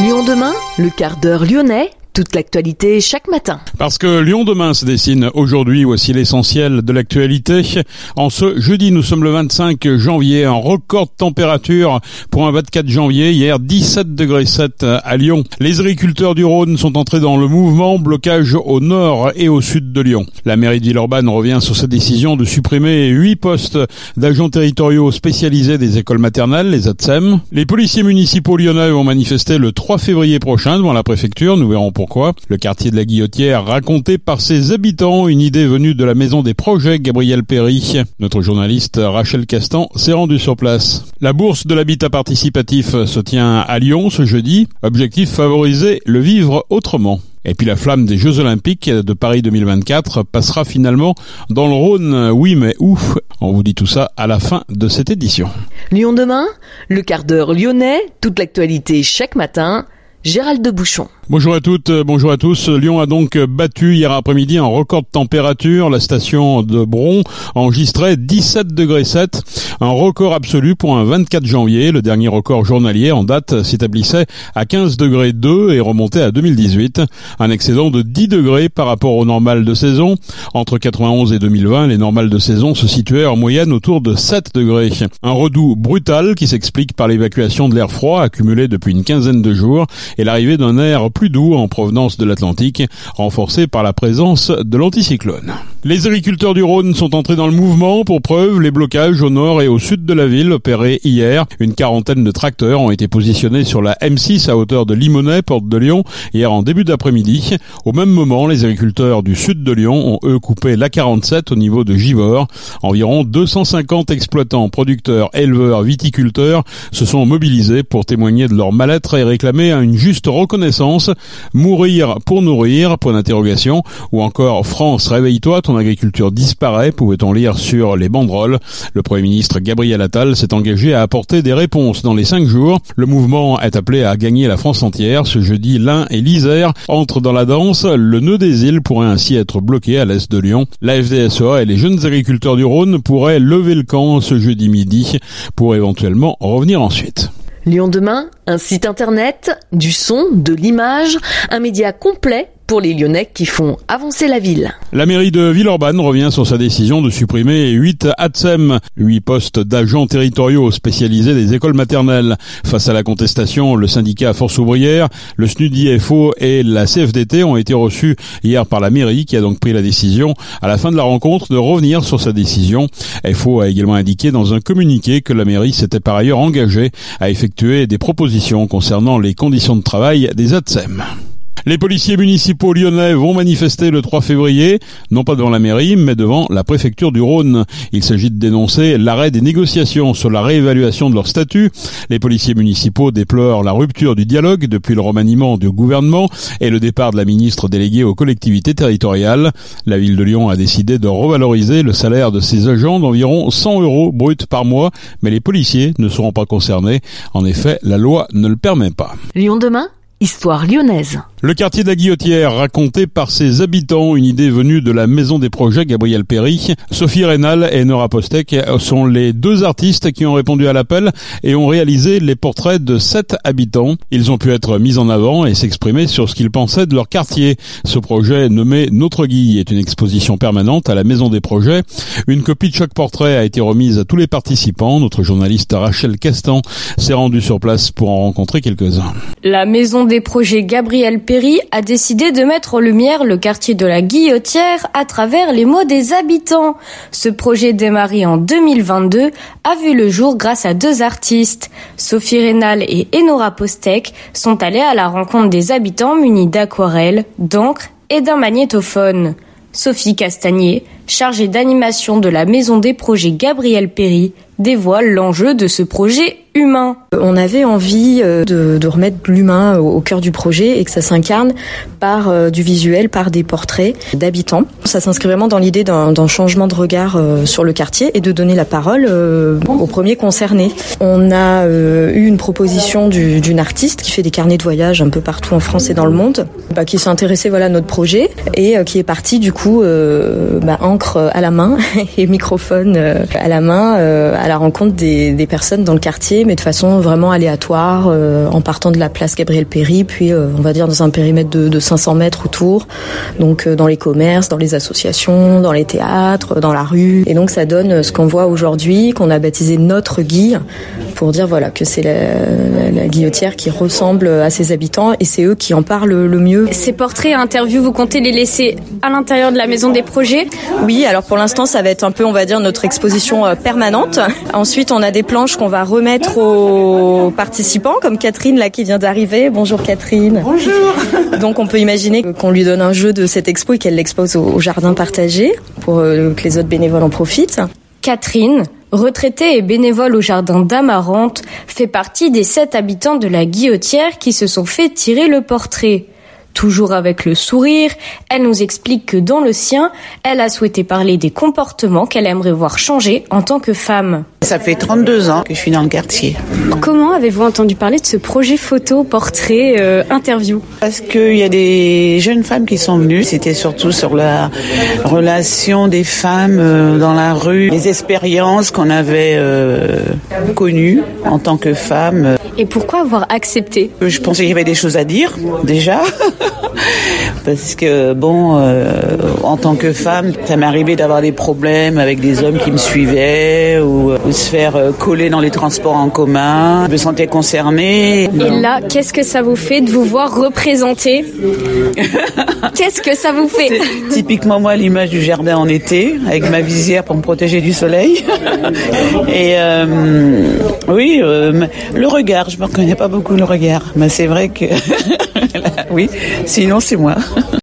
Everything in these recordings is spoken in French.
Lyon demain, le quart d'heure lyonnais toute l'actualité chaque matin. Parce que Lyon demain se dessine aujourd'hui, voici l'essentiel de l'actualité. En ce jeudi, nous sommes le 25 janvier, un record de température pour un 24 janvier, hier 17 degrés 7 à Lyon. Les agriculteurs du Rhône sont entrés dans le mouvement, blocage au nord et au sud de Lyon. La mairie de Villeurbanne revient sur sa décision de supprimer huit postes d'agents territoriaux spécialisés des écoles maternelles, les ATSEM. Les policiers municipaux lyonnais vont manifester le 3 février prochain devant la préfecture, nous verrons pourquoi. Le quartier de la Guillotière raconté par ses habitants, une idée venue de la maison des projets Gabriel Perry. Notre journaliste Rachel Castan s'est rendu sur place. La bourse de l'habitat participatif se tient à Lyon ce jeudi. Objectif favoriser le vivre autrement. Et puis la flamme des Jeux Olympiques de Paris 2024 passera finalement dans le Rhône. Oui, mais où On vous dit tout ça à la fin de cette édition. Lyon demain, le quart d'heure lyonnais, toute l'actualité chaque matin. Gérald de Bouchon. Bonjour à toutes, euh, bonjour à tous. Lyon a donc battu hier après-midi un record de température. La station de Bron enregistrait 17 degrés 7, un record absolu pour un 24 janvier. Le dernier record journalier en date s'établissait à 15 degrés 2 et remontait à 2018. Un excédent de 10 degrés par rapport au normal de saison. Entre 91 et 2020, les normales de saison se situaient en moyenne autour de 7 degrés. Un redout brutal qui s'explique par l'évacuation de l'air froid accumulé depuis une quinzaine de jours et l'arrivée d'un air plus doux en provenance de l'Atlantique, renforcé par la présence de l'anticyclone. Les agriculteurs du Rhône sont entrés dans le mouvement. Pour preuve, les blocages au nord et au sud de la ville opérés hier. Une quarantaine de tracteurs ont été positionnés sur la M6 à hauteur de Limonest, porte de Lyon, hier en début d'après-midi. Au même moment, les agriculteurs du sud de Lyon ont eux coupé la 47 au niveau de Givors. Environ 250 exploitants, producteurs, éleveurs, viticulteurs se sont mobilisés pour témoigner de leur mal-être et réclamer une juste reconnaissance. Mourir pour nourrir, point d'interrogation, ou encore France, réveille-toi, agriculture disparaît, pouvait-on lire sur les banderoles. Le Premier ministre Gabriel Attal s'est engagé à apporter des réponses dans les cinq jours. Le mouvement est appelé à gagner la France entière. Ce jeudi, l'Ain et l'Isère entrent dans la danse. Le nœud des îles pourrait ainsi être bloqué à l'est de Lyon. La FDSEA et les jeunes agriculteurs du Rhône pourraient lever le camp ce jeudi midi pour éventuellement revenir ensuite. Lyon demain, un site internet, du son, de l'image, un média complet pour les Lyonnais qui font avancer la ville. La mairie de Villeurbanne revient sur sa décision de supprimer 8 ATSEM, 8 postes d'agents territoriaux spécialisés des écoles maternelles. Face à la contestation, le syndicat Force ouvrière, le SNUDIFO et la CFDT ont été reçus hier par la mairie qui a donc pris la décision à la fin de la rencontre de revenir sur sa décision. FO a également indiqué dans un communiqué que la mairie s'était par ailleurs engagée à effectuer des propositions concernant les conditions de travail des ATSEM. Les policiers municipaux lyonnais vont manifester le 3 février, non pas devant la mairie, mais devant la préfecture du Rhône. Il s'agit de dénoncer l'arrêt des négociations sur la réévaluation de leur statut. Les policiers municipaux déplorent la rupture du dialogue depuis le remaniement du gouvernement et le départ de la ministre déléguée aux collectivités territoriales. La ville de Lyon a décidé de revaloriser le salaire de ses agents d'environ 100 euros bruts par mois, mais les policiers ne seront pas concernés. En effet, la loi ne le permet pas. Lyon demain Histoire lyonnaise. Le quartier de la Guillotière, raconté par ses habitants, une idée venue de la maison des projets Gabriel Perry. Sophie Rénal et Nora Postek sont les deux artistes qui ont répondu à l'appel et ont réalisé les portraits de sept habitants. Ils ont pu être mis en avant et s'exprimer sur ce qu'ils pensaient de leur quartier. Ce projet nommé Notre Guille est une exposition permanente à la maison des projets. Une copie de chaque portrait a été remise à tous les participants. Notre journaliste Rachel Castan s'est rendue sur place pour en rencontrer quelques-uns. La maison des projets Gabriel Perry a décidé de mettre en lumière le quartier de la Guillotière à travers les mots des habitants. Ce projet démarré en 2022 a vu le jour grâce à deux artistes. Sophie Rénal et Enora Postek sont allés à la rencontre des habitants munis d'aquarelles, d'encre et d'un magnétophone. Sophie Castagnier, chargée d'animation de la maison des projets Gabriel Perry, dévoile l'enjeu de ce projet humain. On avait envie euh, de, remettre l'humain au, cœur du projet et que ça s'incarne par euh, du visuel, par des portraits d'habitants. Ça s'inscrit vraiment dans l'idée d'un changement de regard euh, sur le quartier et de donner la parole aux premiers concernés. On a eu une proposition d'une artiste qui fait des carnets de voyage un peu partout en France et dans le monde, bah, qui s'est intéressée voilà, à notre projet et qui est partie du coup bah, encre à la main et microphone à la main à la rencontre des, des personnes dans le quartier mais de façon vraiment aléatoire, en partant de la place Gabriel Péry, puis on va dire dans un périmètre de, de 500 mètres autour, donc dans les commerces, dans les associations, dans les théâtres, dans la rue. Et donc ça donne ce qu'on voit aujourd'hui, qu'on a baptisé notre Guy, pour dire voilà que c'est la, la, guillotière qui ressemble à ses habitants et c'est eux qui en parlent le mieux. Ces portraits, interviews, vous comptez les laisser à l'intérieur de la maison des projets? Oui, alors pour l'instant ça va être un peu, on va dire, notre exposition euh, permanente. Ensuite, on a des planches qu'on va remettre aux participants, comme Catherine là qui vient d'arriver. Bonjour Catherine. Bonjour. Donc on peut imaginer qu'on lui donne un jeu de cette expo et qu'elle l'expose au jardin partagé pour euh, que les autres bénévoles en profitent. Catherine, retraitée et bénévole au jardin d'Amarante, fait partie des sept habitants de la Guillotière qui se sont fait tirer le portrait. Toujours avec le sourire, elle nous explique que dans le sien, elle a souhaité parler des comportements qu'elle aimerait voir changer en tant que femme. Ça fait 32 ans que je suis dans le quartier. Comment avez-vous entendu parler de ce projet photo, portrait, euh, interview? Parce qu'il y a des jeunes femmes qui sont venues. C'était surtout sur la relation des femmes euh, dans la rue, les expériences qu'on avait euh, connues en tant que femmes. Et pourquoi avoir accepté Je pensais qu'il y avait des choses à dire, déjà. Parce que, bon, euh, en tant que femme, ça m'est arrivé d'avoir des problèmes avec des hommes qui me suivaient ou, ou se faire euh, coller dans les transports en commun. Je me sentais concernée. Et là, qu'est-ce que ça vous fait de vous voir représenter Qu'est-ce que ça vous fait Typiquement, moi, l'image du jardin en été, avec ma visière pour me protéger du soleil. Et euh, oui, euh, le regard, je ne me reconnais pas beaucoup le regard. Mais c'est vrai que... oui, sinon c'est moi.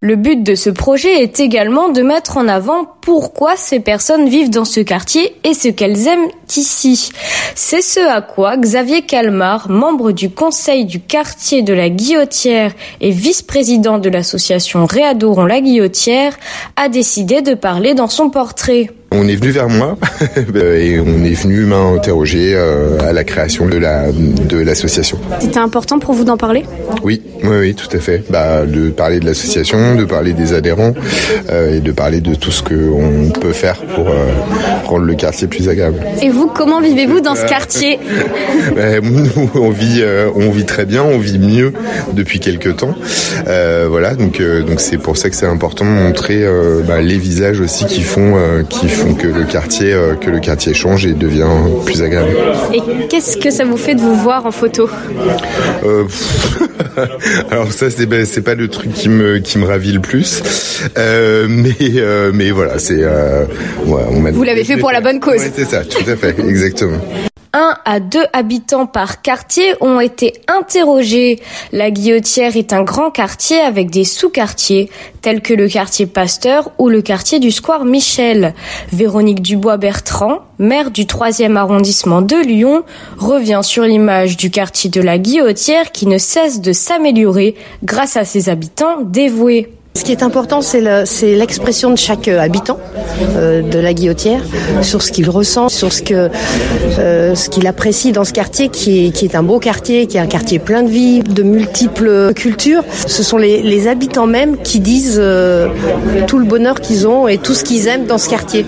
Le but de ce projet est également de mettre en avant pourquoi ces personnes vivent dans ce quartier et ce qu'elles aiment ici. C'est ce à quoi Xavier Calmar, membre du conseil du quartier de la Guillotière et vice-président de l'association Réadorons la Guillotière, a décidé de parler dans son portrait. On est venu vers moi et on est venu m'interroger euh, à la création de la de l'association. C'était important pour vous d'en parler? Oui, oui, oui, tout à fait. Bah, de parler de l'association, de parler des adhérents euh, et de parler de tout ce qu'on peut faire pour euh, rendre le quartier plus agréable. Et vous, comment vivez-vous dans ce quartier? Bah, Nous, on vit, euh, on vit très bien, on vit mieux depuis quelques temps. Euh, voilà, donc donc c'est pour ça que c'est important de montrer bah, les visages aussi qui font qui font que le quartier que le quartier change et devient plus agréable. Et qu'est-ce que ça vous fait de vous voir en photo? Alors ça c'est ben, c'est pas le truc qui me qui me ravit le plus, euh, mais euh, mais voilà c'est euh, ouais, on Vous l'avez fait pour la bonne cause. Ouais, c'est ça, tout à fait, exactement. Un à deux habitants par quartier ont été interrogés. La Guillotière est un grand quartier avec des sous-quartiers, tels que le quartier Pasteur ou le quartier du Square Michel. Véronique Dubois-Bertrand, maire du 3e arrondissement de Lyon, revient sur l'image du quartier de la Guillotière qui ne cesse de s'améliorer grâce à ses habitants dévoués. Ce qui est important, c'est l'expression de chaque euh, habitant euh, de la Guillotière sur ce qu'il ressent, sur ce euh, qu'il apprécie dans ce quartier, qui est, un beau quartier, qui est un quartier plein de vie, de multiples cultures. Ce sont les, habitants même qui disent tout le bonheur qu'ils ont et tout ce qu'ils aiment dans ce quartier.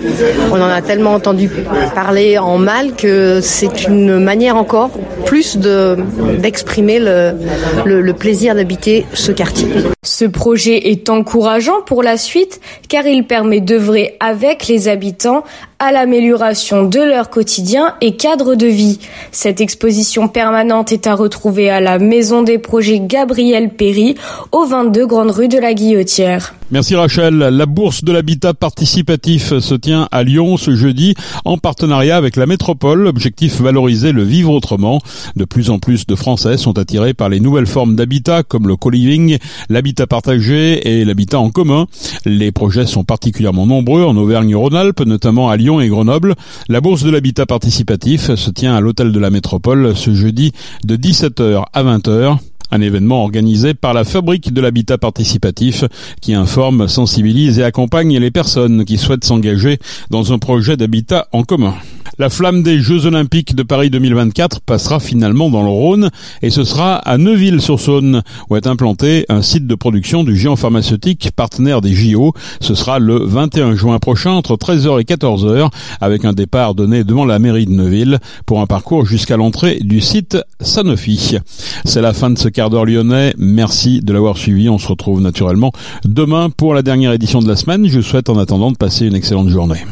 On en a tellement entendu parler en mal que c'est une manière encore plus de d'exprimer le, le, plaisir d'habiter ce quartier. Ce projet est encourageant pour la suite car il permet d'œuvrer avec les habitants à l'amélioration de leur quotidien et cadre de vie. Cette exposition permanente est à retrouver à la Maison des Projets Gabriel Péry, au 22 Grande Rue de la Guillotière. Merci Rachel. La bourse de l'habitat participatif se tient à Lyon ce jeudi en partenariat avec la métropole. Objectif valoriser le vivre autrement. De plus en plus de Français sont attirés par les nouvelles formes d'habitat comme le co-living, l'habitat partagé et l'habitat en commun. Les projets sont particulièrement nombreux en Auvergne-Rhône-Alpes, notamment à Lyon et Grenoble. La bourse de l'habitat participatif se tient à l'hôtel de la métropole ce jeudi de 17h à 20h. Un événement organisé par la Fabrique de l'habitat participatif qui informe, sensibilise et accompagne les personnes qui souhaitent s'engager dans un projet d'habitat en commun. La flamme des Jeux Olympiques de Paris 2024 passera finalement dans le Rhône et ce sera à Neuville-sur-Saône où est implanté un site de production du géant pharmaceutique partenaire des JO. Ce sera le 21 juin prochain entre 13h et 14h avec un départ donné devant la mairie de Neuville pour un parcours jusqu'à l'entrée du site Sanofi. C'est la fin de ce quart d'heure lyonnais. Merci de l'avoir suivi. On se retrouve naturellement demain pour la dernière édition de la semaine. Je souhaite en attendant de passer une excellente journée.